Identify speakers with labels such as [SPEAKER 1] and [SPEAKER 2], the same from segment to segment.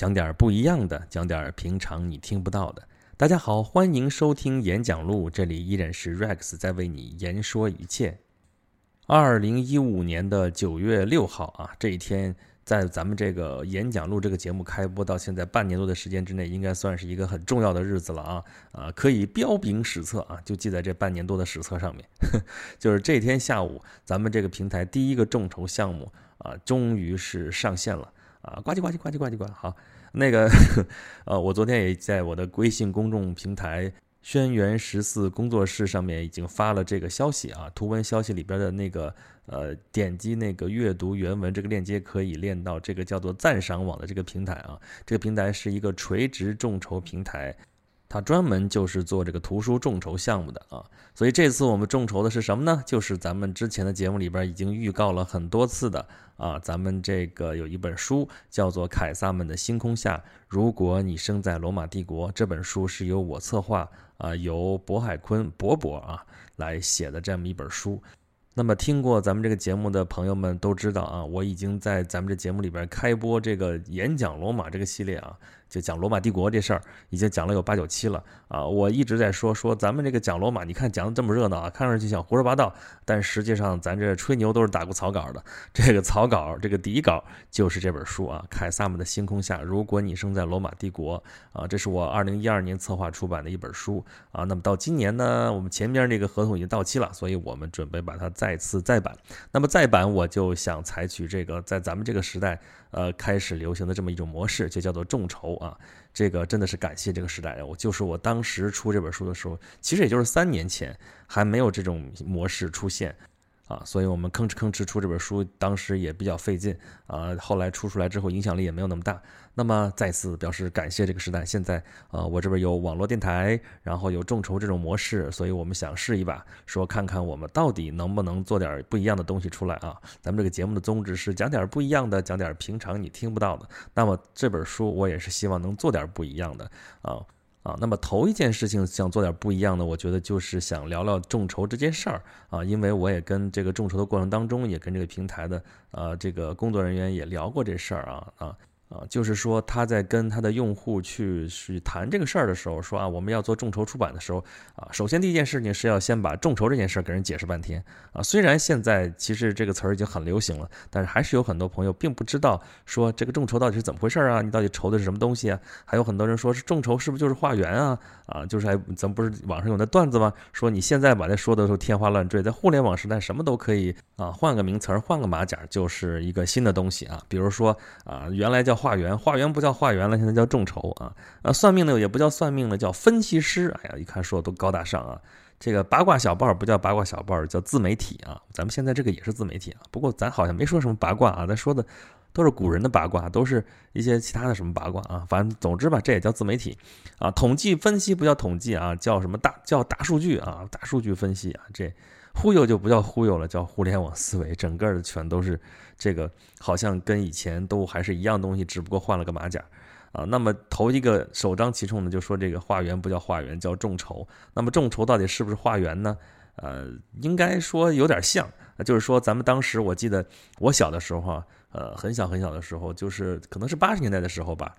[SPEAKER 1] 讲点不一样的，讲点平常你听不到的。大家好，欢迎收听演讲录，这里依然是 Rex 在为你言说一切。二零一五年的九月六号啊，这一天在咱们这个演讲录这个节目开播到现在半年多的时间之内，应该算是一个很重要的日子了啊啊，可以标炳史册啊，就记在这半年多的史册上面。就是这天下午，咱们这个平台第一个众筹项目啊，终于是上线了。啊，呱唧呱唧呱唧呱唧呱，好，那个，呃，我昨天也在我的微信公众平台“轩辕十四工作室”上面已经发了这个消息啊，图文消息里边的那个，呃，点击那个阅读原文这个链接，可以链到这个叫做赞赏网的这个平台啊，这个平台是一个垂直众筹平台。他专门就是做这个图书众筹项目的啊，所以这次我们众筹的是什么呢？就是咱们之前的节目里边已经预告了很多次的啊，咱们这个有一本书叫做《凯撒们的星空下》，如果你生在罗马帝国，这本书是由我策划啊，由渤海坤博博啊来写的这么一本书。那么听过咱们这个节目的朋友们都知道啊，我已经在咱们这节目里边开播这个演讲罗马这个系列啊。就讲罗马帝国这事儿，已经讲了有八九期了啊！我一直在说说咱们这个讲罗马，你看讲的这么热闹啊，看上去像胡说八道，但实际上咱这吹牛都是打过草稿的。这个草稿，这个底稿就是这本书啊，《凯撒们的星空下》。如果你生在罗马帝国啊，这是我二零一二年策划出版的一本书啊。那么到今年呢，我们前边这个合同已经到期了，所以我们准备把它再次再版。那么再版，我就想采取这个在咱们这个时代。呃，开始流行的这么一种模式，就叫做众筹啊。这个真的是感谢这个时代，我就是我当时出这本书的时候，其实也就是三年前，还没有这种模式出现。啊，所以我们吭哧吭哧出这本书，当时也比较费劲啊。后来出出来之后，影响力也没有那么大。那么再次表示感谢这个时代。现在呃，我这边有网络电台，然后有众筹这种模式，所以我们想试一把，说看看我们到底能不能做点不一样的东西出来啊。咱们这个节目的宗旨是讲点不一样的，讲点平常你听不到的。那么这本书我也是希望能做点不一样的啊。啊，那么头一件事情想做点不一样的，我觉得就是想聊聊众筹这件事儿啊，因为我也跟这个众筹的过程当中，也跟这个平台的呃这个工作人员也聊过这事儿啊啊。啊，就是说他在跟他的用户去去谈这个事儿的时候，说啊，我们要做众筹出版的时候，啊，首先第一件事情是要先把众筹这件事儿给人解释半天啊。虽然现在其实这个词儿已经很流行了，但是还是有很多朋友并不知道说这个众筹到底是怎么回事啊？你到底筹的是什么东西啊？还有很多人说是众筹是不是就是化缘啊？啊，就是还咱们不是网上有那段子吗？说你现在把它说的都天花乱坠，在互联网时代什么都可以啊，换个名词儿，换个马甲就是一个新的东西啊。比如说啊，原来叫。化缘，化缘不叫化缘了，现在叫众筹啊！啊，算命的也不叫算命了，叫分析师。哎呀，一看说的都高大上啊！这个八卦小报不叫八卦小报，叫自媒体啊！咱们现在这个也是自媒体啊，不过咱好像没说什么八卦啊，咱说的都是古人的八卦，都是一些其他的什么八卦啊。反正总之吧，这也叫自媒体啊。统计分析不叫统计啊，叫什么大叫大数据啊，大数据分析啊。这忽悠就不叫忽悠了，叫互联网思维，整个的全都是。这个好像跟以前都还是一样东西，只不过换了个马甲啊。那么头一个首当其冲的就说这个化缘不叫化缘，叫众筹。那么众筹到底是不是化缘呢？呃，应该说有点像，就是说咱们当时我记得我小的时候，呃，很小很小的时候，就是可能是八十年代的时候吧。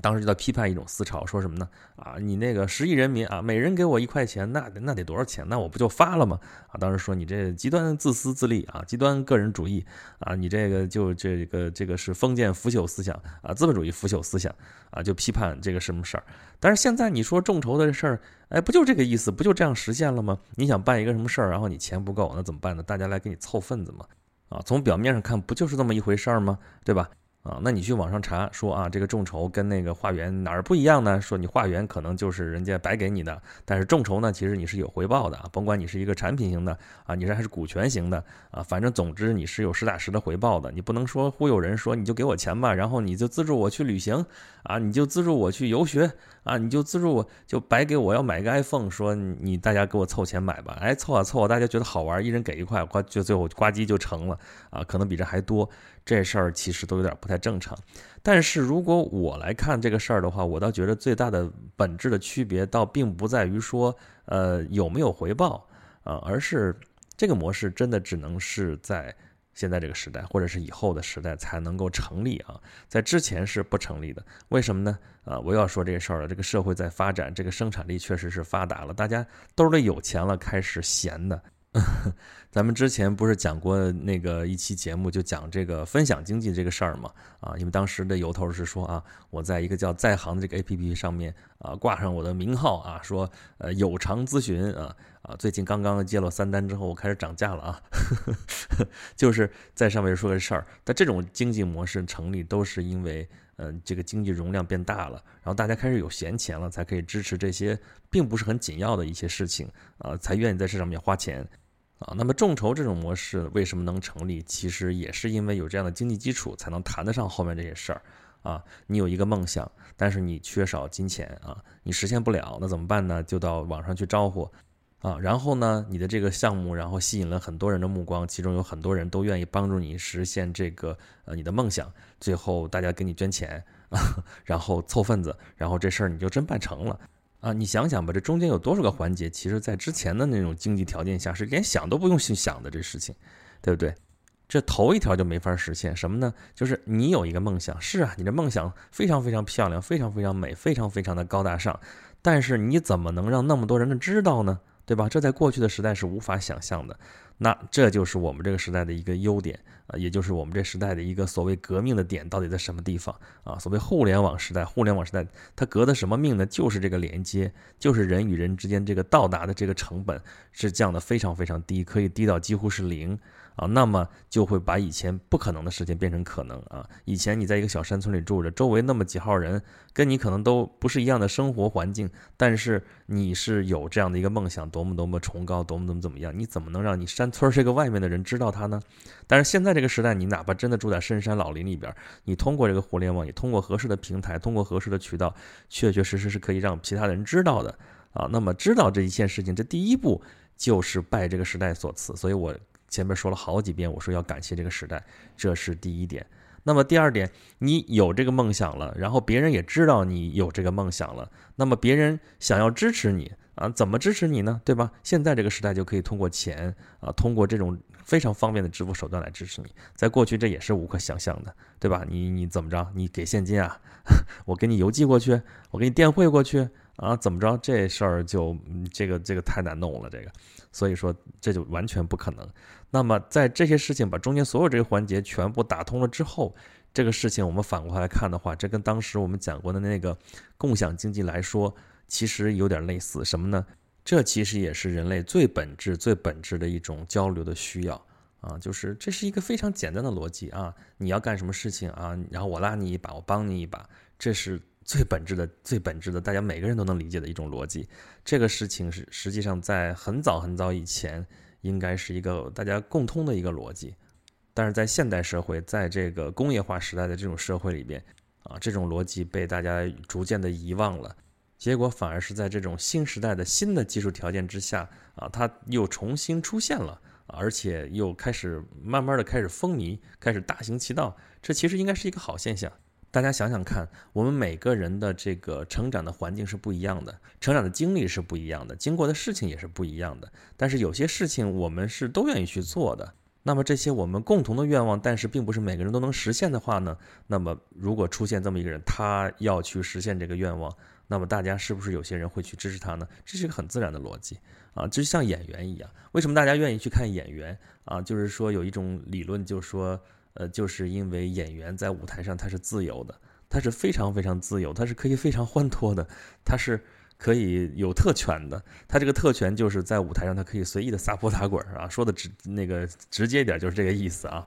[SPEAKER 1] 当时就在批判一种思潮，说什么呢？啊，你那个十亿人民啊，每人给我一块钱，那那得多少钱？那我不就发了吗？啊，当时说你这极端自私自利啊，极端个人主义啊，你这个就这个这个是封建腐朽思想啊，资本主义腐朽思想啊，就批判这个什么事儿。但是现在你说众筹的事儿，哎，不就这个意思？不就这样实现了吗？你想办一个什么事儿，然后你钱不够，那怎么办呢？大家来给你凑份子嘛。啊，从表面上看，不就是这么一回事儿吗？对吧？啊，那你去网上查说啊，这个众筹跟那个化缘哪儿不一样呢？说你化缘可能就是人家白给你的，但是众筹呢，其实你是有回报的，甭管你是一个产品型的啊，你是还是股权型的啊，反正总之你是有实打实的回报的。你不能说忽悠人说你就给我钱吧，然后你就资助我去旅行啊，你就资助我去游学啊，你就资助我就白给我要买个 iPhone，说你大家给我凑钱买吧，哎凑啊凑啊，大家觉得好玩，一人给一块，呱就最后呱唧就成了啊，可能比这还多。这事儿其实都有点不太正常，但是如果我来看这个事儿的话，我倒觉得最大的本质的区别倒并不在于说，呃有没有回报啊，而是这个模式真的只能是在现在这个时代，或者是以后的时代才能够成立啊，在之前是不成立的。为什么呢？啊，我要说这事儿了。这个社会在发展，这个生产力确实是发达了，大家兜里有钱了，开始闲的。咱们之前不是讲过那个一期节目，就讲这个分享经济这个事儿嘛？啊，因为当时的由头是说啊，我在一个叫在行的这个 APP 上面啊，挂上我的名号啊，说呃有偿咨询啊啊，最近刚刚接了三单之后，我开始涨价了啊，就是在上面说个事儿。但这种经济模式成立，都是因为嗯这个经济容量变大了，然后大家开始有闲钱了，才可以支持这些并不是很紧要的一些事情啊，才愿意在这上面花钱。啊，那么众筹这种模式为什么能成立？其实也是因为有这样的经济基础，才能谈得上后面这些事儿。啊，你有一个梦想，但是你缺少金钱啊，你实现不了，那怎么办呢？就到网上去招呼，啊，然后呢，你的这个项目，然后吸引了很多人的目光，其中有很多人都愿意帮助你实现这个呃你的梦想，最后大家给你捐钱啊，然后凑份子，然后这事儿你就真办成了。啊，你想想吧，这中间有多少个环节？其实，在之前的那种经济条件下，是连想都不用去想的这事情，对不对？这头一条就没法实现什么呢？就是你有一个梦想，是啊，你的梦想非常非常漂亮，非常非常美，非常非常的高大上，但是你怎么能让那么多人知道呢？对吧？这在过去的时代是无法想象的。那这就是我们这个时代的一个优点啊，也就是我们这时代的一个所谓革命的点到底在什么地方啊？所谓互联网时代，互联网时代它革的什么命呢？就是这个连接，就是人与人之间这个到达的这个成本是降的非常非常低，可以低到几乎是零。啊，那么就会把以前不可能的事情变成可能啊！以前你在一个小山村里住着，周围那么几号人，跟你可能都不是一样的生活环境，但是你是有这样的一个梦想，多么多么崇高，多么多么怎么样？你怎么能让你山村这个外面的人知道它呢？但是现在这个时代，你哪怕真的住在深山老林里边，你通过这个互联网，你通过合适的平台，通过合适的渠道，确确实实是可以让其他人知道的啊！那么知道这一件事情，这第一步就是拜这个时代所赐，所以我。前面说了好几遍，我说要感谢这个时代，这是第一点。那么第二点，你有这个梦想了，然后别人也知道你有这个梦想了，那么别人想要支持你啊，怎么支持你呢？对吧？现在这个时代就可以通过钱啊，通过这种非常方便的支付手段来支持你。在过去这也是无可想象的，对吧？你你怎么着？你给现金啊？我给你邮寄过去，我给你电汇过去啊？怎么着？这事儿就这个这个太难弄了，这个。所以说这就完全不可能。那么在这些事情把中间所有这些环节全部打通了之后，这个事情我们反过来看的话，这跟当时我们讲过的那个共享经济来说，其实有点类似。什么呢？这其实也是人类最本质、最本质的一种交流的需要啊！就是这是一个非常简单的逻辑啊！你要干什么事情啊？然后我拉你一把，我帮你一把，这是。最本质的、最本质的，大家每个人都能理解的一种逻辑。这个事情是实际上在很早很早以前，应该是一个大家共通的一个逻辑。但是在现代社会，在这个工业化时代的这种社会里边，啊，这种逻辑被大家逐渐的遗忘了。结果反而是在这种新时代的新的技术条件之下，啊，它又重新出现了，而且又开始慢慢的开始风靡，开始大行其道。这其实应该是一个好现象。大家想想看，我们每个人的这个成长的环境是不一样的，成长的经历是不一样的，经过的事情也是不一样的。但是有些事情我们是都愿意去做的。那么这些我们共同的愿望，但是并不是每个人都能实现的话呢？那么如果出现这么一个人，他要去实现这个愿望，那么大家是不是有些人会去支持他呢？这是一个很自然的逻辑啊，就像演员一样，为什么大家愿意去看演员啊？就是说有一种理论，就是说。呃，就是因为演员在舞台上他是自由的，他是非常非常自由，他是可以非常欢脱的，他是可以有特权的。他这个特权就是在舞台上他可以随意的撒泼打滚啊，说的直那个直接一点就是这个意思啊，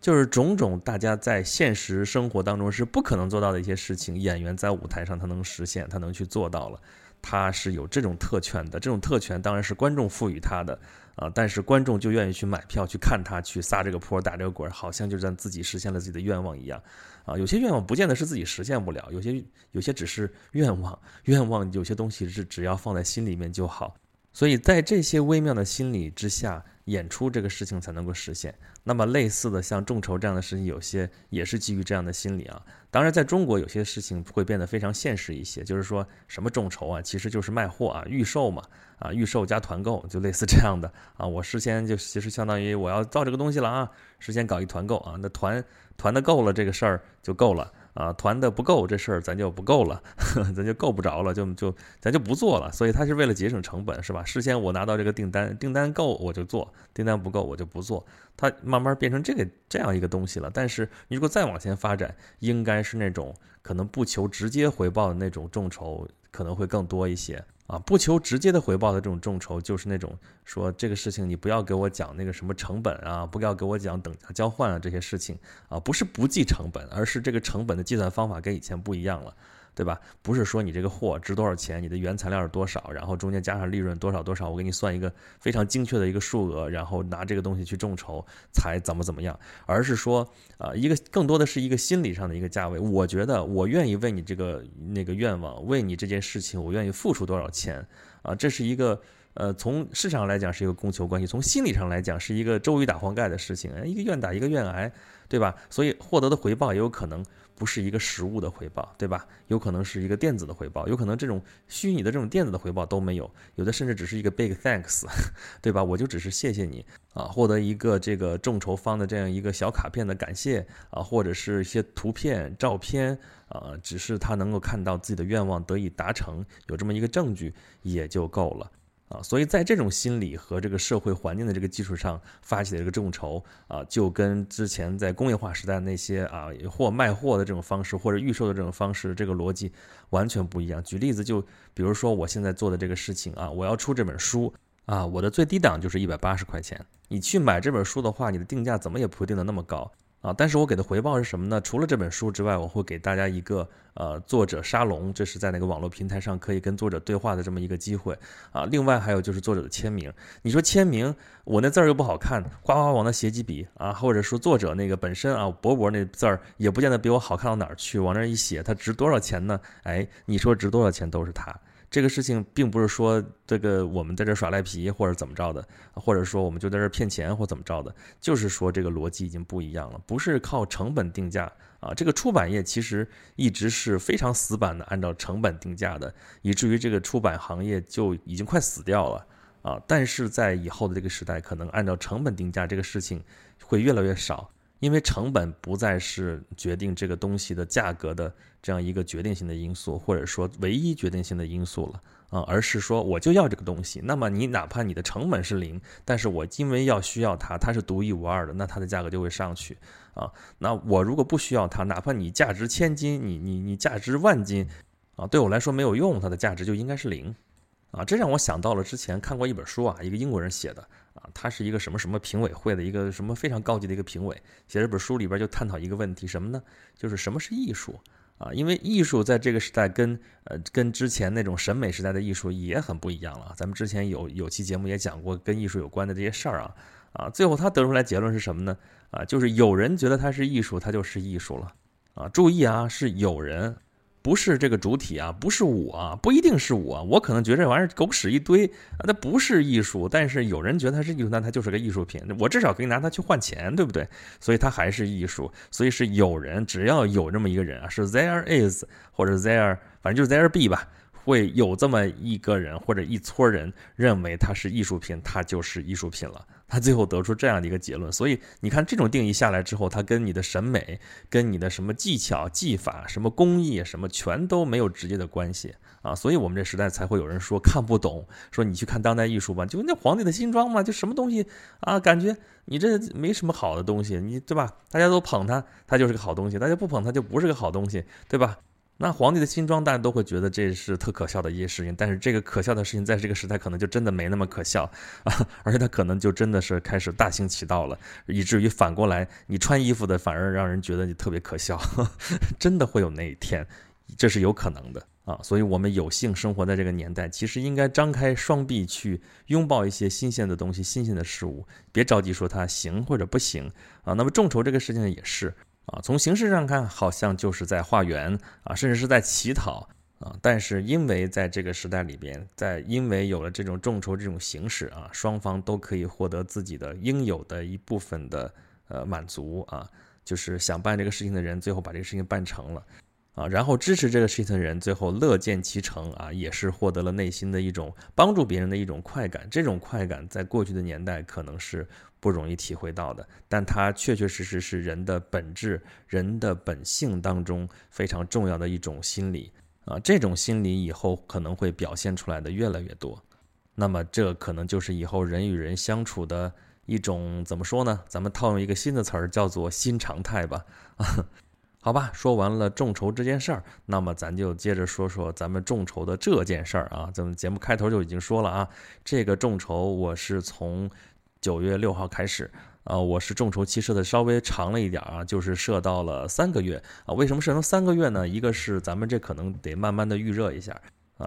[SPEAKER 1] 就是种种大家在现实生活当中是不可能做到的一些事情，演员在舞台上他能实现，他能去做到了。他是有这种特权的，这种特权当然是观众赋予他的啊，但是观众就愿意去买票去看他去撒这个泼打这个滚，好像就让自己实现了自己的愿望一样啊。有些愿望不见得是自己实现不了，有些有些只是愿望，愿望有些东西是只要放在心里面就好。所以在这些微妙的心理之下，演出这个事情才能够实现。那么类似的像众筹这样的事情，有些也是基于这样的心理啊。当然，在中国有些事情会变得非常现实一些，就是说什么众筹啊，其实就是卖货啊，预售嘛，啊，预售加团购，就类似这样的啊。我事先就其实相当于我要造这个东西了啊，事先搞一团购啊，那团团的够了，这个事儿就够了。啊，团的不够，这事儿咱就不够了，咱就够不着了，就就咱就不做了。所以他是为了节省成本，是吧？事先我拿到这个订单，订单够我就做，订单不够我就不做。他慢慢变成这个这样一个东西了。但是你如果再往前发展，应该是那种可能不求直接回报的那种众筹，可能会更多一些。啊，不求直接的回报的这种众筹，就是那种说这个事情你不要给我讲那个什么成本啊，不要给我讲等价交换啊这些事情啊，不是不计成本，而是这个成本的计算方法跟以前不一样了。对吧？不是说你这个货值多少钱，你的原材料是多少，然后中间加上利润多少多少，我给你算一个非常精确的一个数额，然后拿这个东西去众筹才怎么怎么样，而是说，啊，一个更多的是一个心理上的一个价位。我觉得我愿意为你这个那个愿望，为你这件事情，我愿意付出多少钱啊？这是一个，呃，从市场上来讲是一个供求关系，从心理上来讲是一个周瑜打黄盖的事情，一个愿打一个愿挨，对吧？所以获得的回报也有可能。不是一个实物的回报，对吧？有可能是一个电子的回报，有可能这种虚拟的这种电子的回报都没有，有的甚至只是一个 big thanks，对吧？我就只是谢谢你啊，获得一个这个众筹方的这样一个小卡片的感谢啊，或者是一些图片、照片啊，只是他能够看到自己的愿望得以达成，有这么一个证据也就够了。啊，所以在这种心理和这个社会环境的这个基础上发起的这个众筹啊，就跟之前在工业化时代那些啊或卖货的这种方式或者预售的这种方式，这个逻辑完全不一样。举例子就比如说我现在做的这个事情啊，我要出这本书啊，我的最低档就是一百八十块钱。你去买这本书的话，你的定价怎么也不会定的那么高。啊，但是我给的回报是什么呢？除了这本书之外，我会给大家一个呃作者沙龙，这是在那个网络平台上可以跟作者对话的这么一个机会啊。另外还有就是作者的签名，你说签名，我那字儿又不好看，呱呱往那写几笔啊，或者说作者那个本身啊，薄薄那字儿也不见得比我好看到哪儿去，往那一写，它值多少钱呢？哎，你说值多少钱都是他。这个事情并不是说这个我们在这耍赖皮或者怎么着的，或者说我们就在这骗钱或怎么着的，就是说这个逻辑已经不一样了，不是靠成本定价啊。这个出版业其实一直是非常死板的按照成本定价的，以至于这个出版行业就已经快死掉了啊。但是在以后的这个时代，可能按照成本定价这个事情会越来越少。因为成本不再是决定这个东西的价格的这样一个决定性的因素，或者说唯一决定性的因素了啊，而是说我就要这个东西。那么你哪怕你的成本是零，但是我因为要需要它，它是独一无二的，那它的价格就会上去啊。那我如果不需要它，哪怕你价值千金，你你你价值万金啊，对我来说没有用，它的价值就应该是零啊。这让我想到了之前看过一本书啊，一个英国人写的。啊，他是一个什么什么评委会的一个什么非常高级的一个评委，写这本书里边就探讨一个问题，什么呢？就是什么是艺术啊？因为艺术在这个时代跟呃跟之前那种审美时代的艺术也很不一样了。咱们之前有有期节目也讲过跟艺术有关的这些事儿啊啊，最后他得出来结论是什么呢？啊，就是有人觉得它是艺术，它就是艺术了啊。注意啊，是有人。不是这个主体啊，不是我，不一定是我，我可能觉得这玩意儿狗屎一堆啊，它不是艺术，但是有人觉得它是艺术，那它就是个艺术品，我至少可以拿它去换钱，对不对？所以它还是艺术，所以是有人，只要有这么一个人啊，是 there is 或者 there，反正就是 there be 吧。会有这么一个人或者一撮人认为它是艺术品，它就是艺术品了。他最后得出这样的一个结论。所以你看，这种定义下来之后，它跟你的审美、跟你的什么技巧、技法、什么工艺、什么全都没有直接的关系啊。所以我们这时代才会有人说看不懂，说你去看当代艺术吧，就那皇帝的新装嘛，就什么东西啊，感觉你这没什么好的东西，你对吧？大家都捧他，他就是个好东西；大家不捧他，就不是个好东西，对吧？那皇帝的新装，大家都会觉得这是特可笑的一些事情，但是这个可笑的事情，在这个时代可能就真的没那么可笑啊，而且它可能就真的是开始大行其道了，以至于反过来，你穿衣服的反而让人觉得你特别可笑，真的会有那一天，这是有可能的啊。所以，我们有幸生活在这个年代，其实应该张开双臂去拥抱一些新鲜的东西、新鲜的事物，别着急说它行或者不行啊。那么众筹这个事情也是。啊，从形式上看，好像就是在化缘啊，甚至是在乞讨啊。但是因为在这个时代里边，在因为有了这种众筹这种形式啊，双方都可以获得自己的应有的一部分的呃满足啊，就是想办这个事情的人最后把这个事情办成了。啊，然后支持这个事情的人最后乐见其成啊，也是获得了内心的一种帮助别人的一种快感。这种快感在过去的年代可能是不容易体会到的，但它确确实实是人的本质、人的本性当中非常重要的一种心理啊。这种心理以后可能会表现出来的越来越多。那么这可能就是以后人与人相处的一种怎么说呢？咱们套用一个新的词儿，叫做新常态吧啊。好吧，说完了众筹这件事儿，那么咱就接着说说咱们众筹的这件事儿啊。咱们节目开头就已经说了啊，这个众筹我是从九月六号开始啊，我是众筹期设的稍微长了一点啊，就是设到了三个月啊。为什么设成三个月呢？一个是咱们这可能得慢慢的预热一下。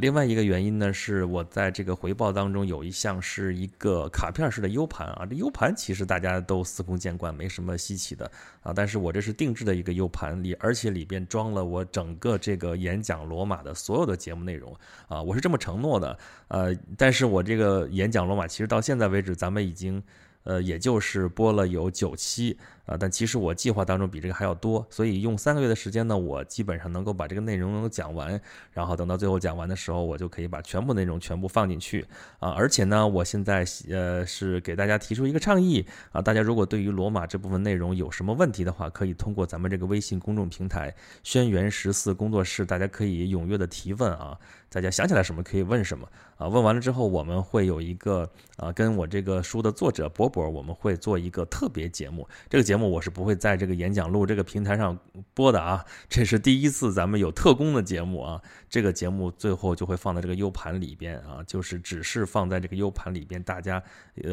[SPEAKER 1] 另外一个原因呢，是我在这个回报当中有一项是一个卡片式的 U 盘啊，这 U 盘其实大家都司空见惯，没什么稀奇的啊。但是我这是定制的一个 U 盘里，而且里边装了我整个这个演讲罗马的所有的节目内容啊，我是这么承诺的。呃，但是我这个演讲罗马其实到现在为止，咱们已经。呃，也就是播了有九期啊，但其实我计划当中比这个还要多，所以用三个月的时间呢，我基本上能够把这个内容能够讲完，然后等到最后讲完的时候，我就可以把全部内容全部放进去啊。而且呢，我现在呃是给大家提出一个倡议啊，大家如果对于罗马这部分内容有什么问题的话，可以通过咱们这个微信公众平台“轩辕十四工作室”，大家可以踊跃的提问啊。大家想起来什么可以问什么啊？问完了之后，我们会有一个啊，跟我这个书的作者博博，我们会做一个特别节目。这个节节目我是不会在这个演讲录这个平台上播的啊，这是第一次咱们有特工的节目啊。这个节目最后就会放在这个 U 盘里边啊，就是只是放在这个 U 盘里边，大家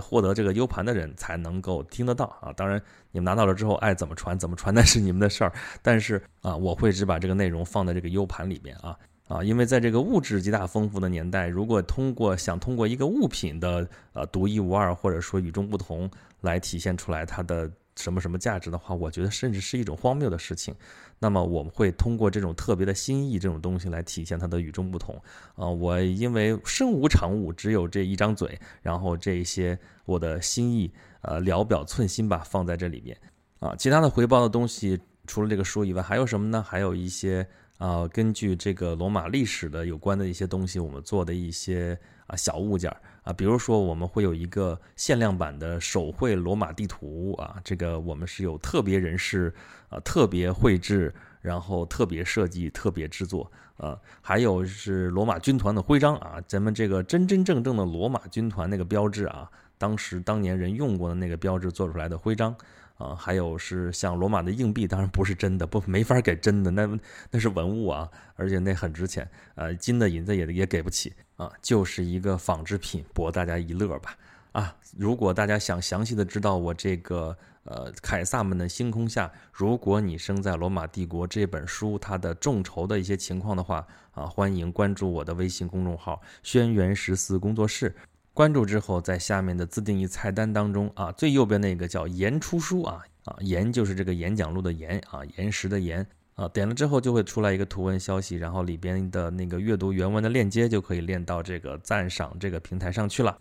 [SPEAKER 1] 获得这个 U 盘的人才能够听得到啊。当然，你们拿到了之后爱怎么传怎么传，那是你们的事儿。但是啊，我会只把这个内容放在这个 U 盘里边啊。啊，因为在这个物质极大丰富的年代，如果通过想通过一个物品的呃独一无二或者说与众不同来体现出来它的什么什么价值的话，我觉得甚至是一种荒谬的事情。那么我们会通过这种特别的心意这种东西来体现它的与众不同。啊，我因为身无长物，只有这一张嘴，然后这些我的心意呃聊表寸心吧放在这里面。啊，其他的回报的东西除了这个书以外，还有什么呢？还有一些。啊，根据这个罗马历史的有关的一些东西，我们做的一些啊小物件啊，比如说我们会有一个限量版的手绘罗马地图啊，这个我们是有特别人士啊特别绘制，然后特别设计、特别制作啊，还有是罗马军团的徽章啊，咱们这个真真正正的罗马军团那个标志啊，当时当年人用过的那个标志做出来的徽章。啊，还有是像罗马的硬币，当然不是真的，不没法给真的，那那是文物啊，而且那很值钱，呃，金的银子也也给不起啊，就是一个仿制品，博大家一乐吧。啊，如果大家想详细的知道我这个呃凯撒们的星空下，如果你生在罗马帝国这本书它的众筹的一些情况的话，啊，欢迎关注我的微信公众号“轩辕十四工作室”。关注之后，在下面的自定义菜单当中啊，最右边那个叫“言出书”啊啊，言就是这个演讲录的言啊，岩石的岩啊，点了之后就会出来一个图文消息，然后里边的那个阅读原文的链接就可以链到这个赞赏这个平台上去了。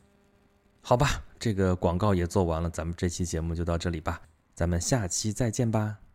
[SPEAKER 1] 好吧，这个广告也做完了，咱们这期节目就到这里吧，咱们下期再见吧。